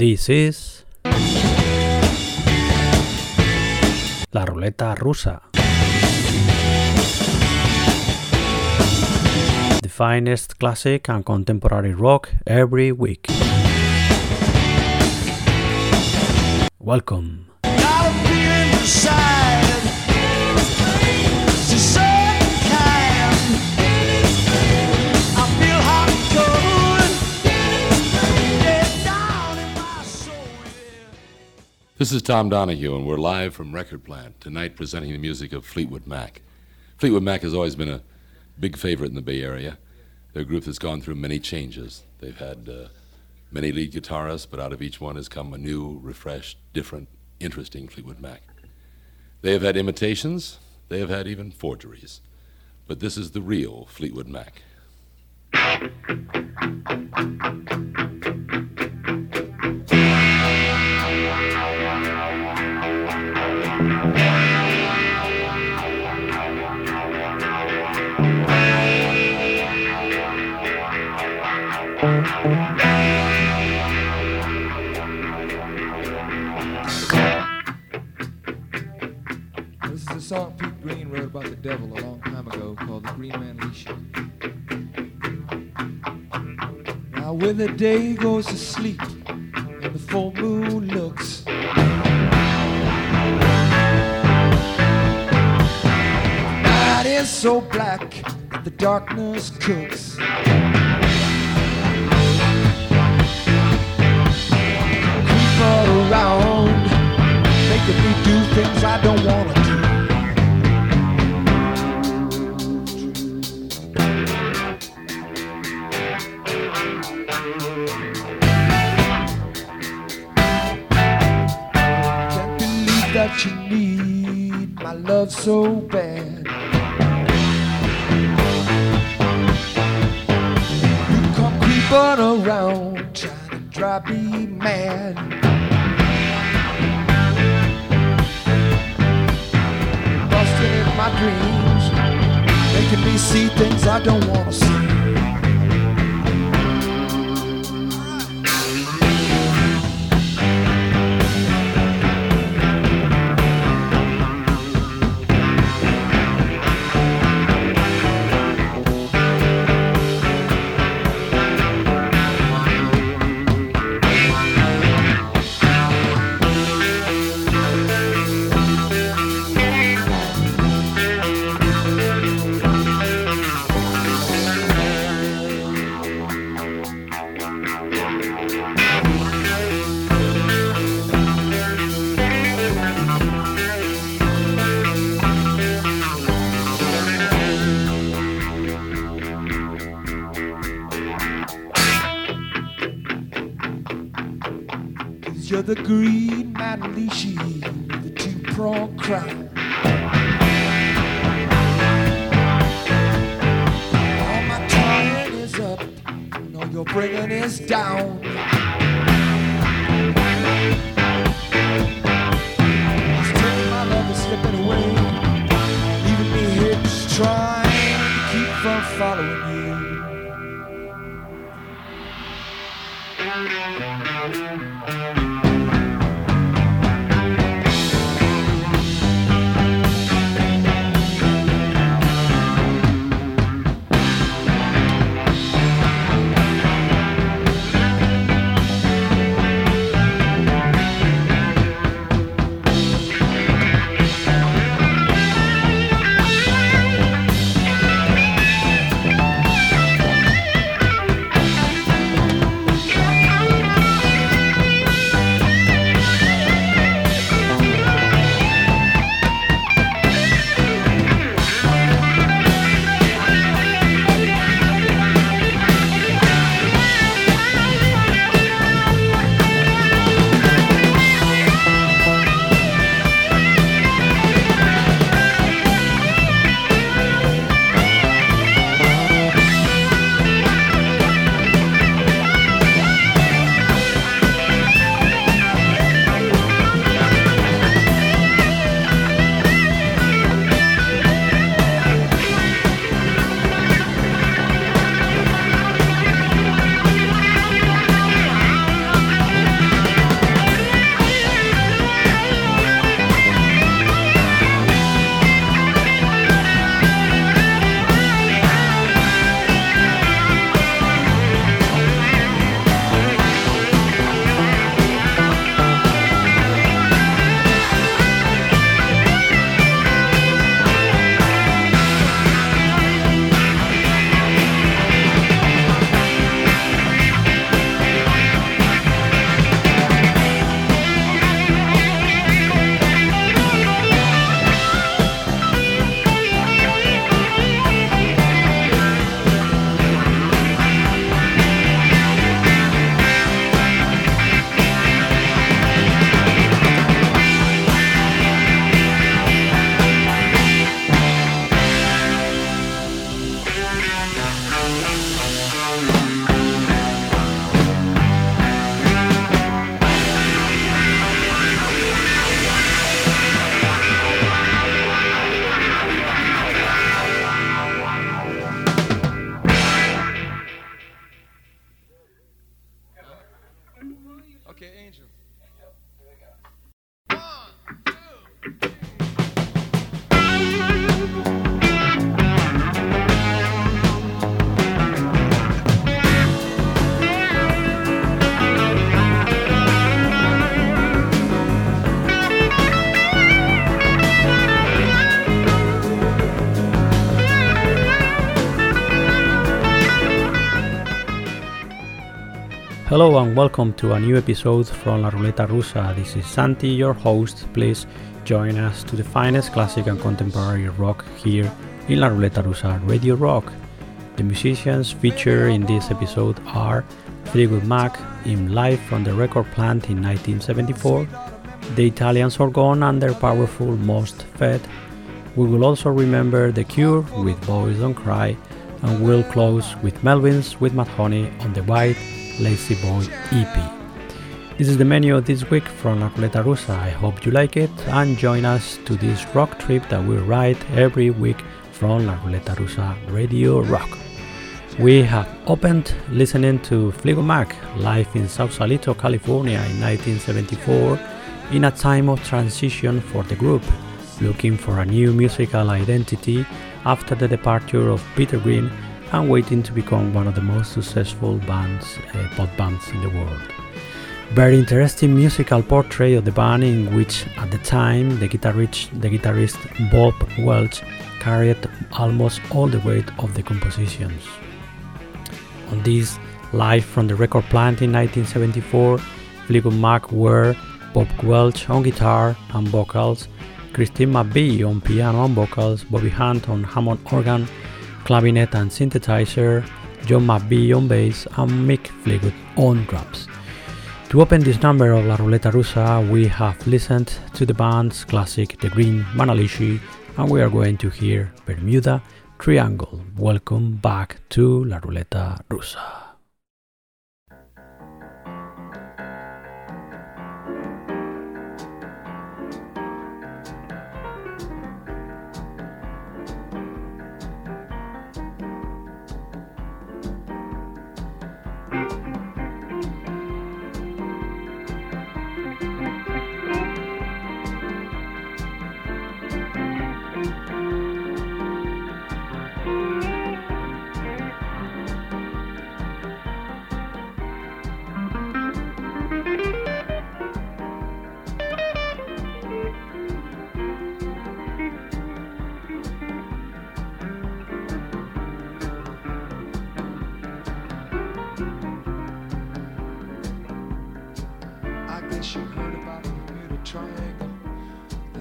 This is La Ruleta Rusa. The finest classic and contemporary rock every week. Welcome. This is Tom Donahue, and we're live from Record Plant, tonight presenting the music of Fleetwood Mac. Fleetwood Mac has always been a big favorite in the Bay Area. They're a group that's gone through many changes. They've had uh, many lead guitarists, but out of each one has come a new, refreshed, different, interesting Fleetwood Mac. They have had imitations, they have had even forgeries, but this is the real Fleetwood Mac. Song Pete Green wrote about the devil a long time ago called The Green Manalishi. Now, when the day goes to sleep and the full moon looks, night is so black that the darkness cooks. Creep around, making me do things I don't wanna so bad. away, leaving me here just trying to keep from following you. Hello and welcome to a new episode from La Ruleta Rusa. This is Santi, your host. Please join us to the finest classic and contemporary rock here in La Ruleta Rusa Radio Rock. The musicians featured in this episode are Fleetwood Mac in live from the record plant in 1974, the Italians Orgöne and their powerful Most Fed. We will also remember The Cure with Boys Don't Cry, and we'll close with Melvins with Mudhoney on the White Lazy Boy EP. This is the menu of this week from La Ruleta Rusa. I hope you like it and join us to this rock trip that we ride every week from La Ruleta Rusa Radio Rock. We have opened listening to Fleetwood Mac live in Sausalito, California in 1974 in a time of transition for the group, looking for a new musical identity after the departure of Peter Green and waiting to become one of the most successful bands, uh, pop bands in the world. Very interesting musical portrait of the band in which at the time the guitarist, the guitarist Bob Welch carried almost all the weight of the compositions. On this live from the record plant in 1974, Fleetwood Mac were Bob Welch on guitar and vocals, Christine McVie on piano and vocals, Bobby Hunt on Hammond organ, clavinet and synthesizer, John McVie on bass, and Mick Fleetwood on drums. To open this number of La Ruleta Rusa, we have listened to the band's classic The Green Manalishi, and we are going to hear Bermuda Triangle. Welcome back to La Ruleta Rusa.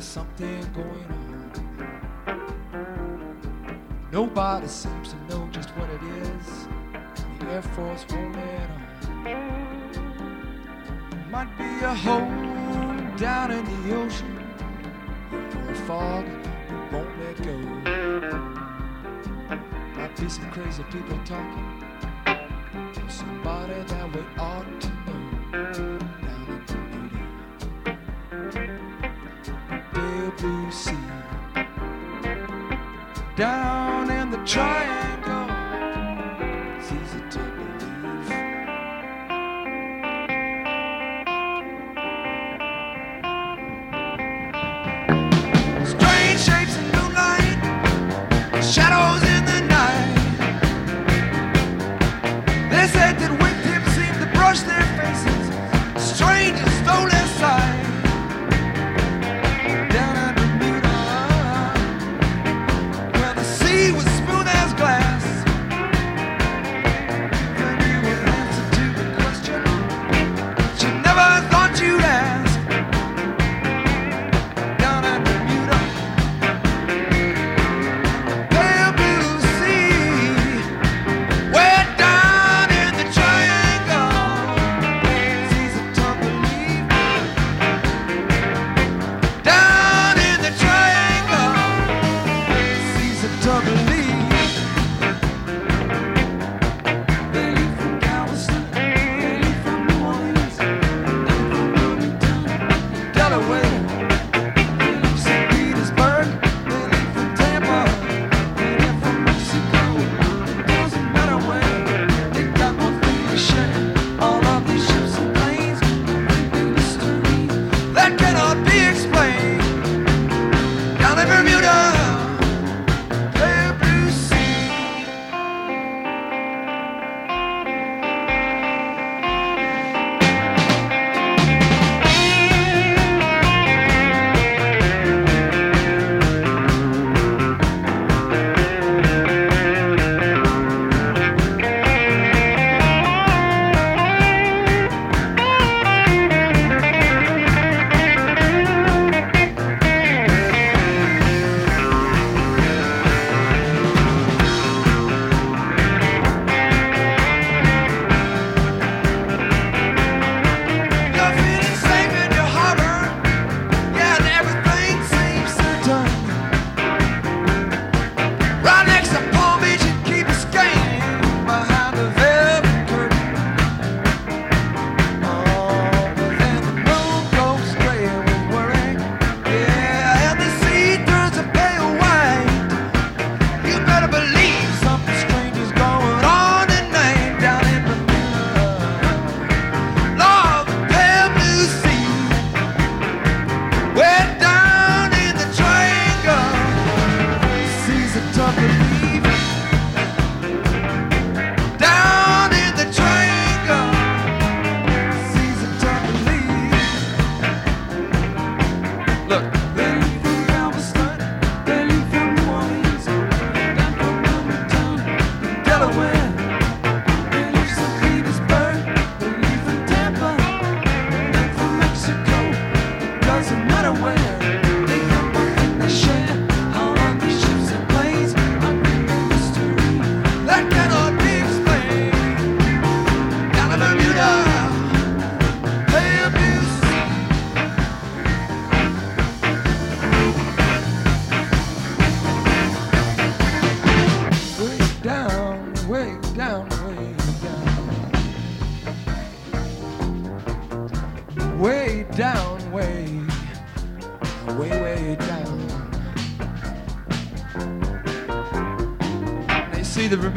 Something going on. Nobody seems to know just what it is. The Air Force won't let on. Might be a hole down in the ocean. Or a fog that won't let go. Might be some crazy people talking. Somebody that we ought to Blue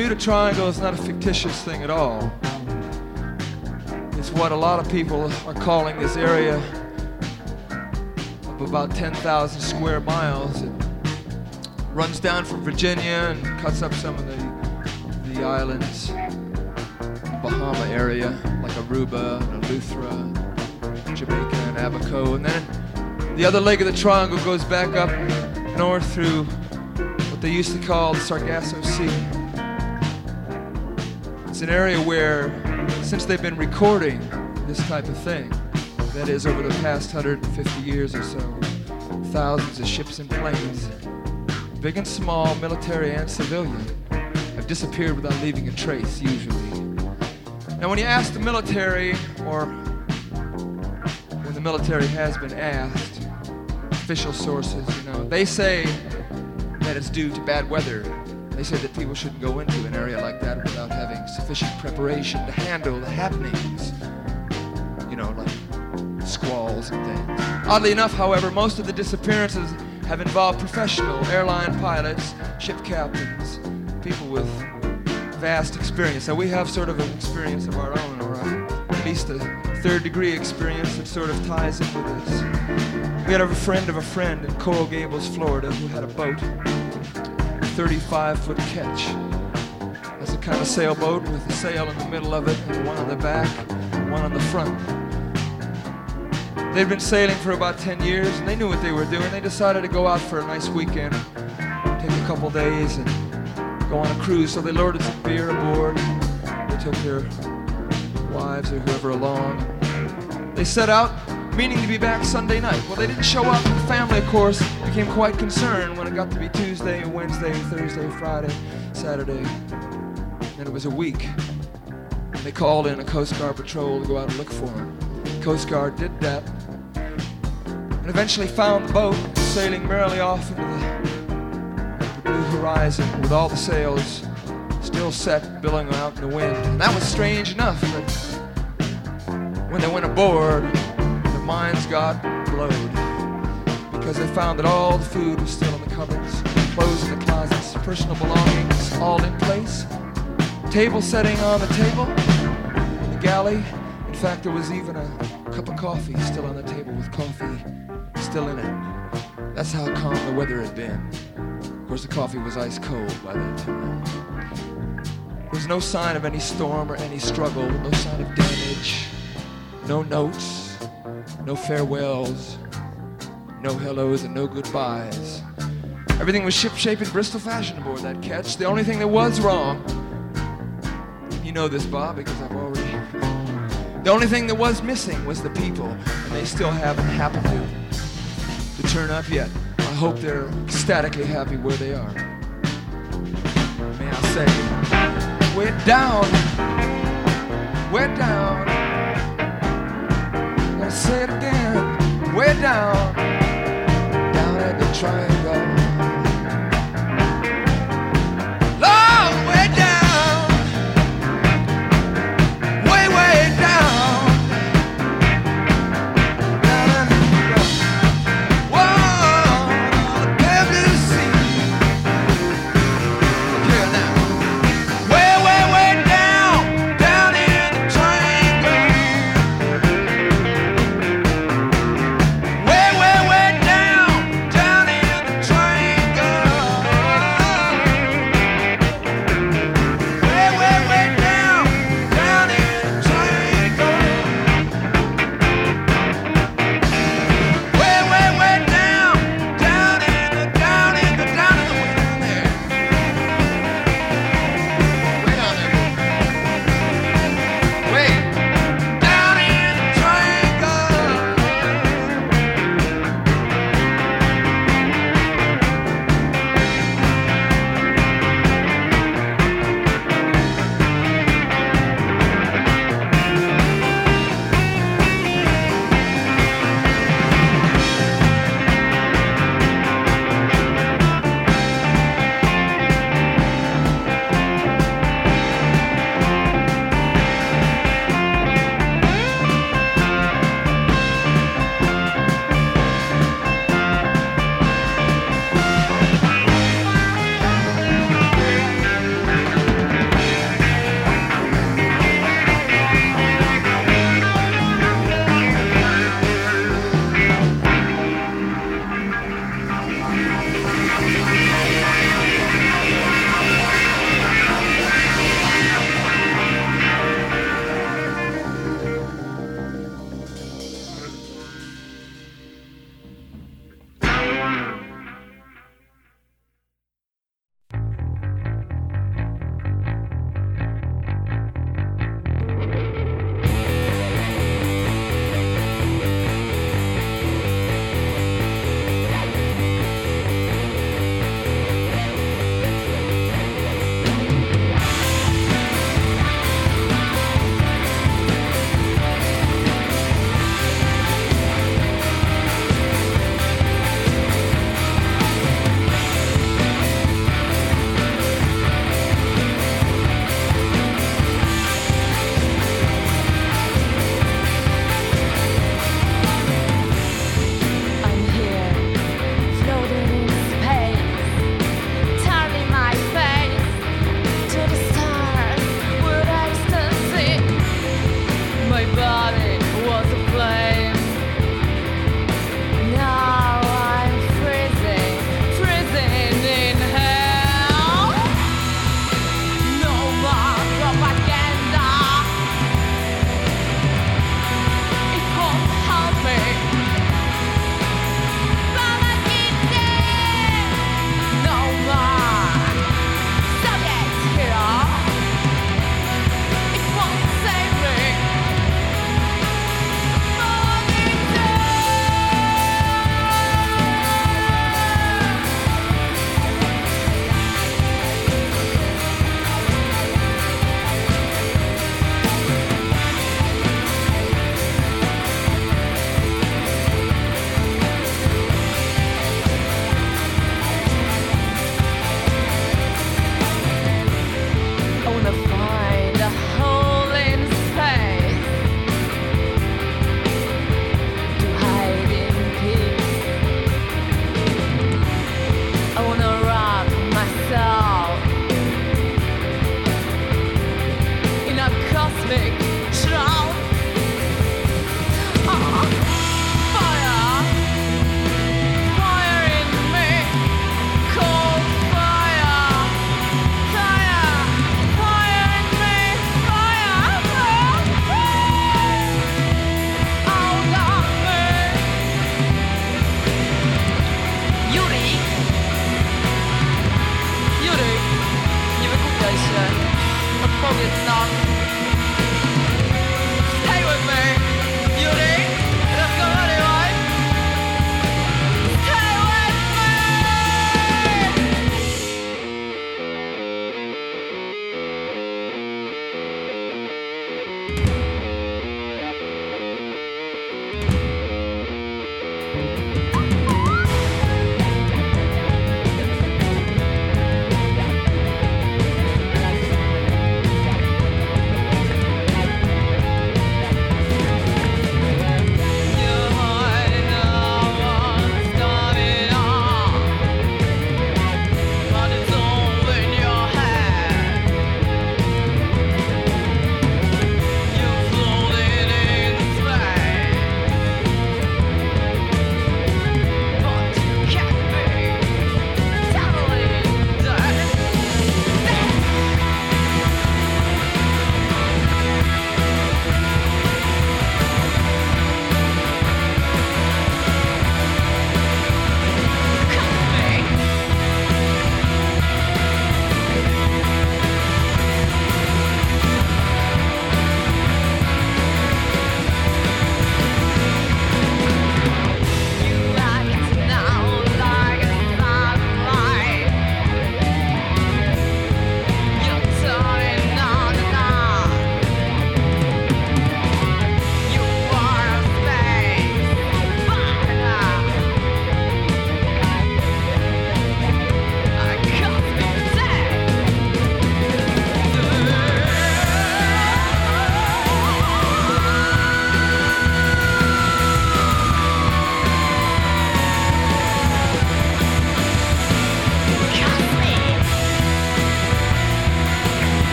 Bermuda Triangle is not a fictitious thing at all. It's what a lot of people are calling this area of about 10,000 square miles. It runs down from Virginia and cuts up some of the, the islands, Bahama area, like Aruba and Eleuthera, Jamaica and Abaco. And then the other leg of the triangle goes back up north through what they used to call the Sargasso Sea. It's an area where, since they've been recording this type of thing, that is, over the past 150 years or so, thousands of ships and planes big and small, military and civilian, have disappeared without leaving a trace, usually. Now, when you ask the military, or when the military has been asked, official sources, you know, they say that it's due to bad weather. They said that people shouldn't go into an area like that without having sufficient preparation to handle the happenings, you know, like squalls and things. Oddly enough, however, most of the disappearances have involved professional airline pilots, ship captains, people with vast experience. Now we have sort of an experience of our own, or at least a third degree experience that sort of ties in with this. We had a friend of a friend in Coral Gables, Florida, who had a boat, 35 foot ketch. That's a kind of sailboat with a sail in the middle of it, and one on the back, and one on the front. They'd been sailing for about 10 years and they knew what they were doing. They decided to go out for a nice weekend, take a couple days, and go on a cruise. So they loaded some beer aboard. They took their wives or whoever along. They set out meaning to be back Sunday night. Well, they didn't show up. The family, of course, became quite concerned when it got to be Tuesday, Wednesday, Thursday, Friday, Saturday. And it was a week. And they called in a Coast Guard patrol to go out and look for them. Coast Guard did that and eventually found the boat sailing merrily off into the, the blue horizon with all the sails still set, billowing out in the wind. And that was strange enough, but when they went aboard, their minds got blowed because they found that all the food was still in the cupboards, clothes in the closets, personal belongings all in place, table setting on the table, in the galley. In fact, there was even a cup of coffee still on the table with coffee still in it. That's how calm the weather had been. Of course, the coffee was ice cold by that time. There was no sign of any storm or any struggle, no sign of damage, no notes, no farewells, no hellos, and no goodbyes. Everything was shipshape in Bristol fashion aboard that ketch. The only thing that was wrong, you know this, Bob, because I've already. The only thing that was missing was the people, and they still haven't happened to, to turn up yet. I hope they're ecstatically happy where they are. May I say, we're down, we're down. Gonna say it again, we're down, triangle.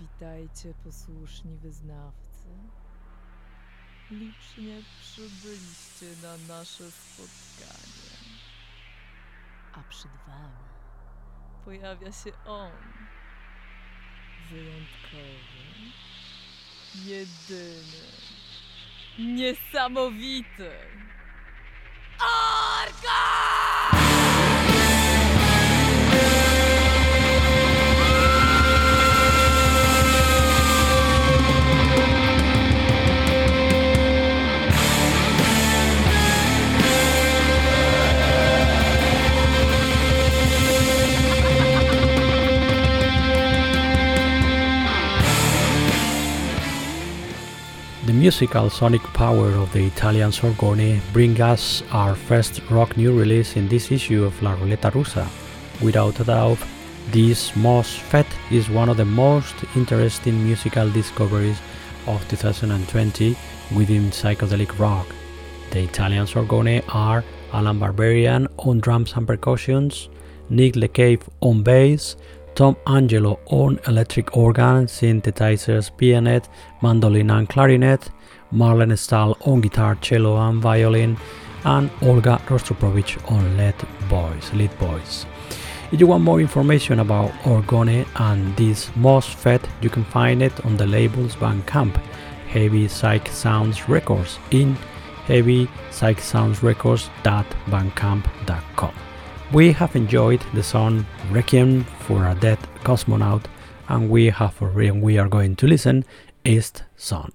Witajcie, posłuszni wyznawcy. Licznie przybyliście na nasze spotkanie. A przed wami pojawia się on. Wyjątkowy, jedyny, niesamowity. Orka! Musical sonic power of the Italians Orgöne bring us our first rock new release in this issue of La Ruleta Rusa. Without a doubt, this MOSFET is one of the most interesting musical discoveries of 2020 within psychedelic rock. The Italians Orgöne are Alan Barbarian on drums and percussions, Nick LeCave on bass, Tom Angelo on electric organ, synthesizers, pianet, mandolin and clarinet, Marlene Stahl on guitar, cello and violin, and Olga Rostropovich on lead voice, lead voice. If you want more information about Orgöne and this MOSFET, you can find it on the labels Bandcamp, Heavy Psych Sounds Records in heavypsychsoundsrecords.bandcamp.com. We have enjoyed the song Requiem for a Dead Cosmonaut, and we have and we are going to listen East Sun.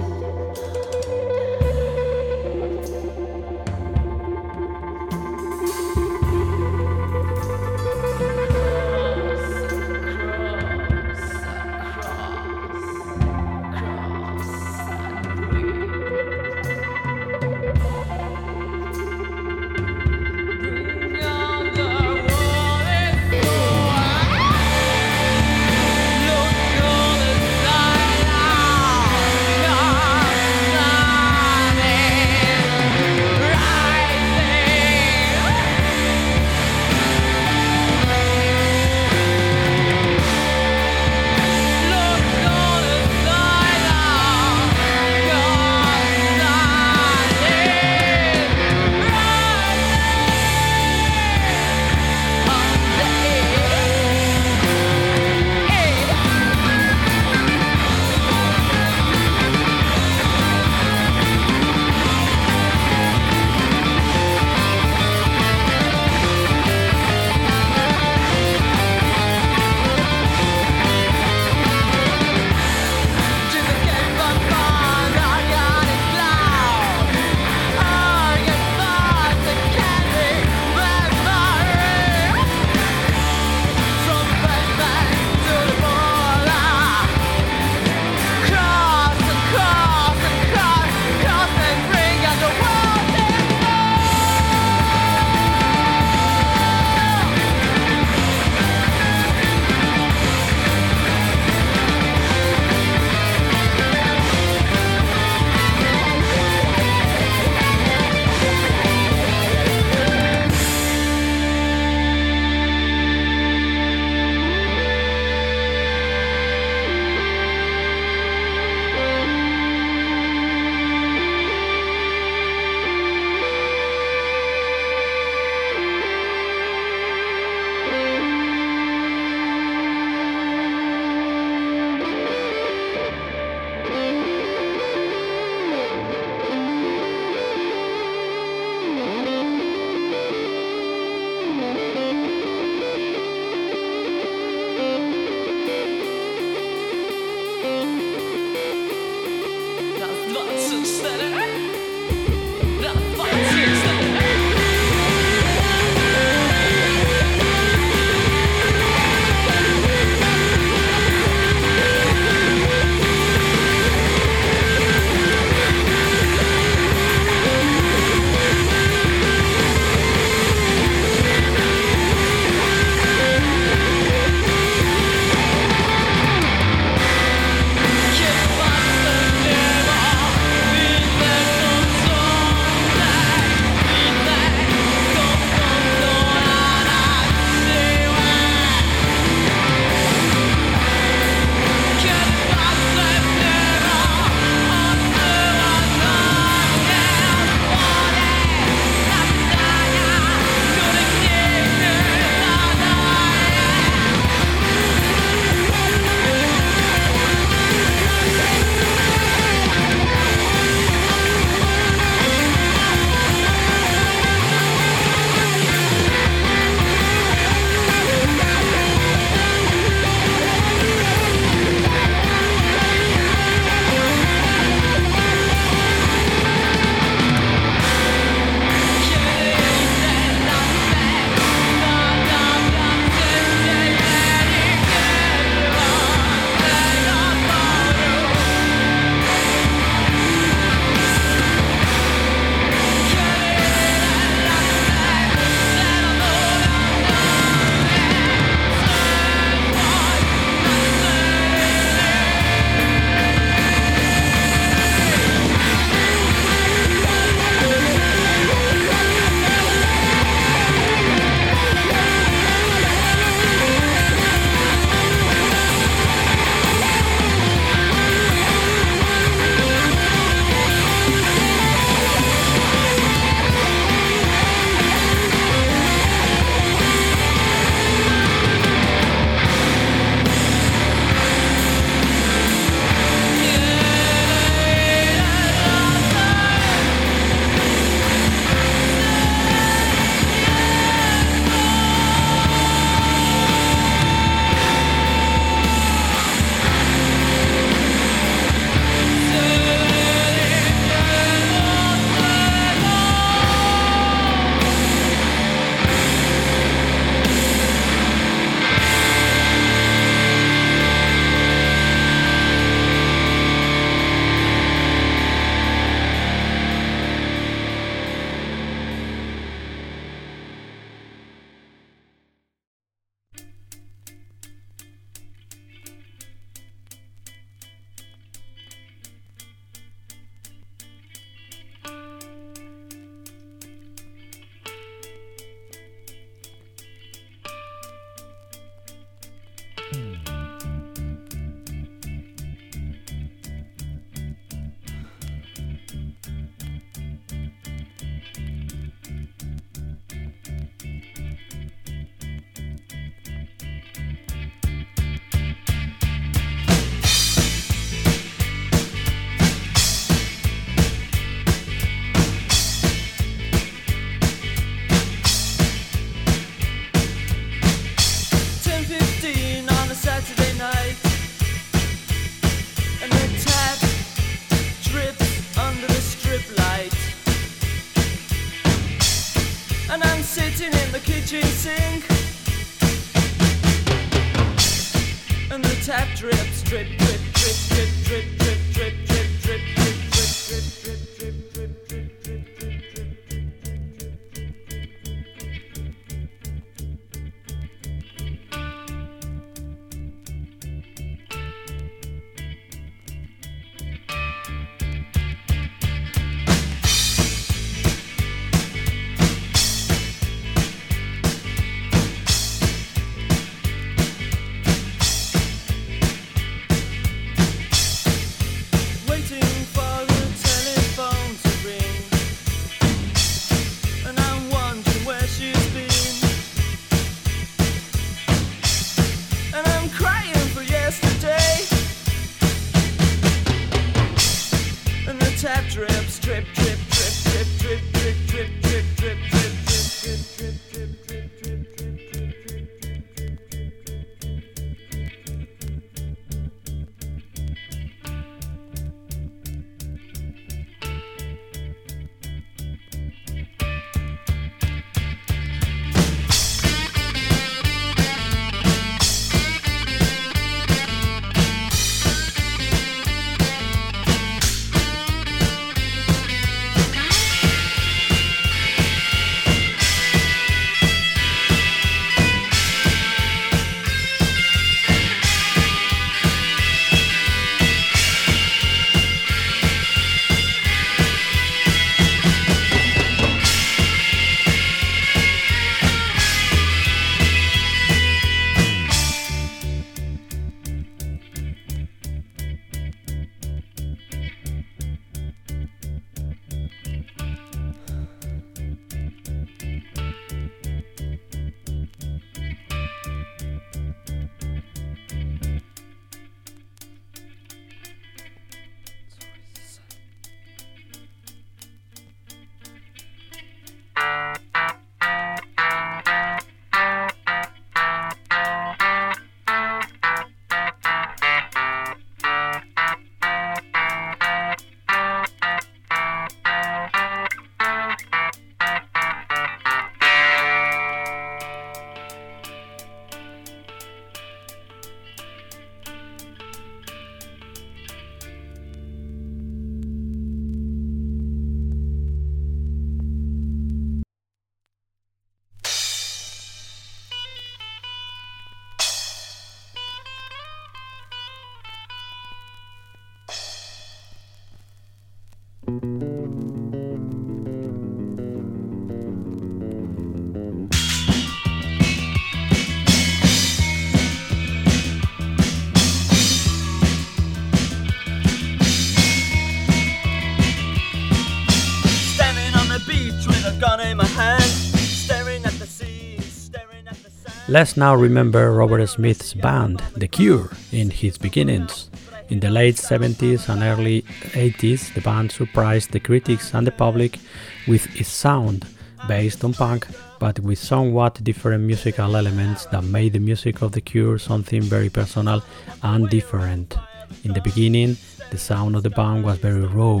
Let's now remember Robert Smith's band, The Cure, in his beginnings. In the late 70s and early 80s, the band surprised the critics and the public with its sound, based on punk, but with somewhat different musical elements that made the music of The Cure something very personal and different. In the beginning, the sound of the band was very raw,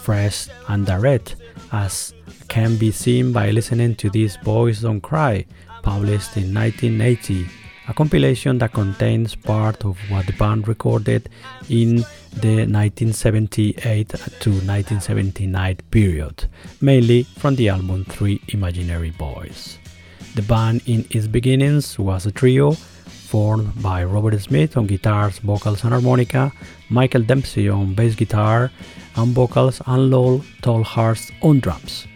fresh, and direct, as can be seen by listening to this Boys Don't Cry, published in 1980, a compilation that contains part of what the band recorded in the 1978 to 1979 period, mainly from the album Three Imaginary Boys. The band in its beginnings was a trio formed by Robert Smith on guitars, vocals, and harmonica, Michael Dempsey on bass guitar and vocals, and Lol Tolhurst on drums.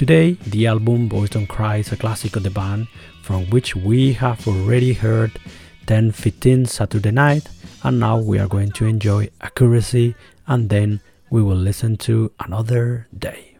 Today, the album Boys Don't Cry is a classic of the band, from which we have already heard 10-15 Saturday Night, and now we are going to enjoy Accuracy, and then we will listen to Another Day.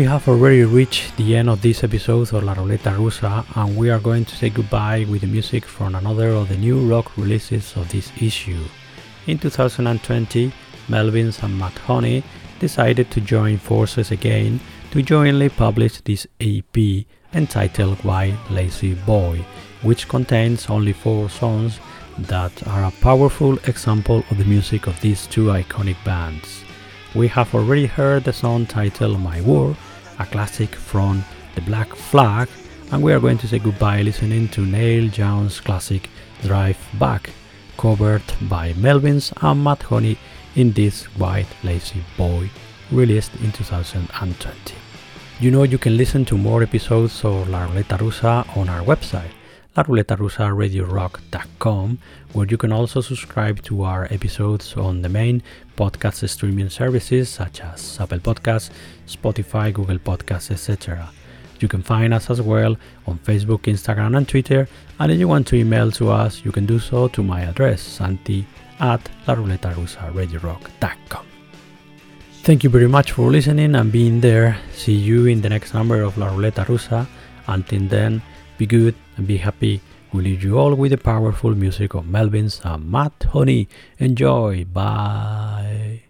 We have already reached the end of this episode of La Ruleta Rusa, and we are going to say goodbye with the music from another of the new rock releases of this issue. In 2020, Melvins and Mudhoney decided to join forces again to jointly publish this EP entitled White Lazy Boy, which contains only four songs that are a powerful example of the music of these two iconic bands. We have already heard the song titled My War, a classic from The Black Flag, and we are going to say goodbye listening to Neil Young's classic Drive Back, covered by Melvins and Mudhoney in this White Lazy Boy, released in 2020. You know you can listen to more episodes of La Ruleta Rusa on our website la ruleta rusa radiorock.com, where you can also subscribe to our episodes on the main podcast streaming services such as Apple Podcasts, Spotify, Google Podcasts, etc. You can find us as well on Facebook, Instagram, and Twitter. And if you want to email to us, you can do so to my address, santi at la ruleta rusa radiorock.com. Thank you very much for listening and being there. See you in the next number of La Ruleta Rusa. Until then, be good and be happy. We leave you all with the powerful music of Melvins and Mudhoney. Enjoy. Bye.